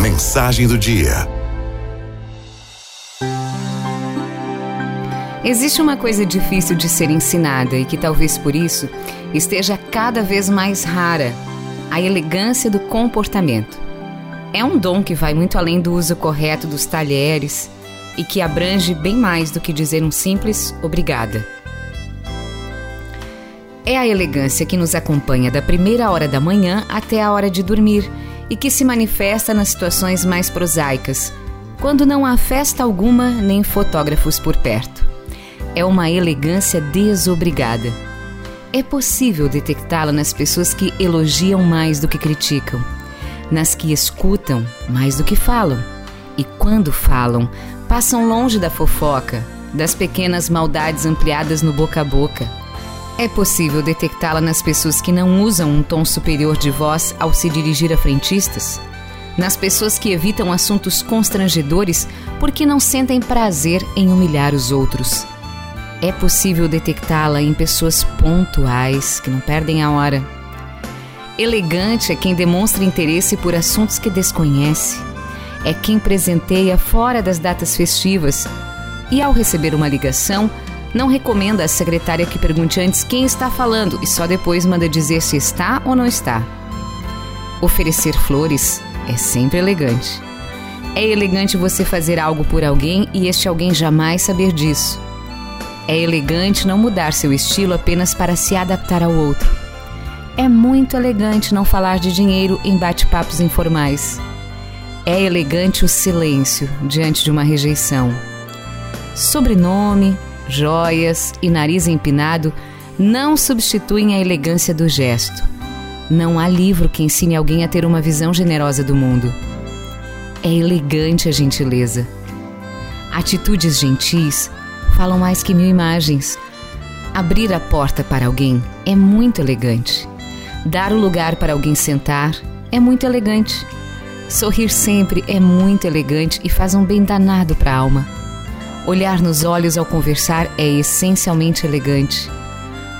Mensagem do dia. Existe uma coisa difícil de ser ensinada e que talvez por isso esteja cada vez mais rara: a elegância do comportamento. É um dom que vai muito além do uso correto dos talheres e que abrange bem mais do que dizer um simples obrigada. É a elegância que nos acompanha da primeira hora da manhã até a hora de dormir e que se manifesta nas situações mais prosaicas, quando não há festa alguma nem fotógrafos por perto. É uma elegância desobrigada. É possível detectá-la nas pessoas que elogiam mais do que criticam, nas que escutam mais do que falam, e quando falam, passam longe da fofoca, das pequenas maldades ampliadas no boca a boca é possível detectá-la nas pessoas que não usam um tom superior de voz ao se dirigir a frentistas? Nas pessoas que evitam assuntos constrangedores porque não sentem prazer em humilhar os outros? É possível detectá-la em pessoas pontuais que não perdem a hora? Elegante é quem demonstra interesse por assuntos que desconhece. É quem presenteia fora das datas festivas e, ao receber uma ligação, não recomenda à secretária que pergunte antes quem está falando e só depois manda dizer se está ou não está. Oferecer flores é sempre elegante. É elegante você fazer algo por alguém e este alguém jamais saber disso. É elegante não mudar seu estilo apenas para se adaptar ao outro. É muito elegante não falar de dinheiro em bate-papos informais. É elegante o silêncio diante de uma rejeição. Sobrenome, joias e nariz empinado não substituem a elegância do gesto. Não há livro que ensine alguém a ter uma visão generosa do mundo. É elegante a gentileza. Atitudes gentis falam mais que mil imagens. Abrir a porta para alguém é muito elegante. Dar o lugar para alguém sentar é muito elegante. Sorrir sempre é muito elegante e faz um bem danado para a alma. Olhar nos olhos ao conversar é essencialmente elegante.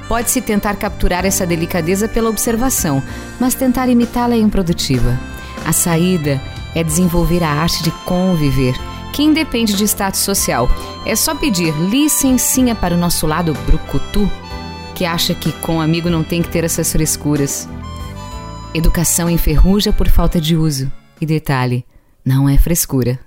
Pode-se tentar capturar essa delicadeza pela observação, mas tentar imitá-la é improdutiva. A saída é desenvolver a arte de conviver, que independe de status social. É só pedir licencinha para o nosso lado brucutu, que acha que com amigo não tem que ter essas frescuras. Educação enferruja por falta de uso. E detalhe, não é frescura.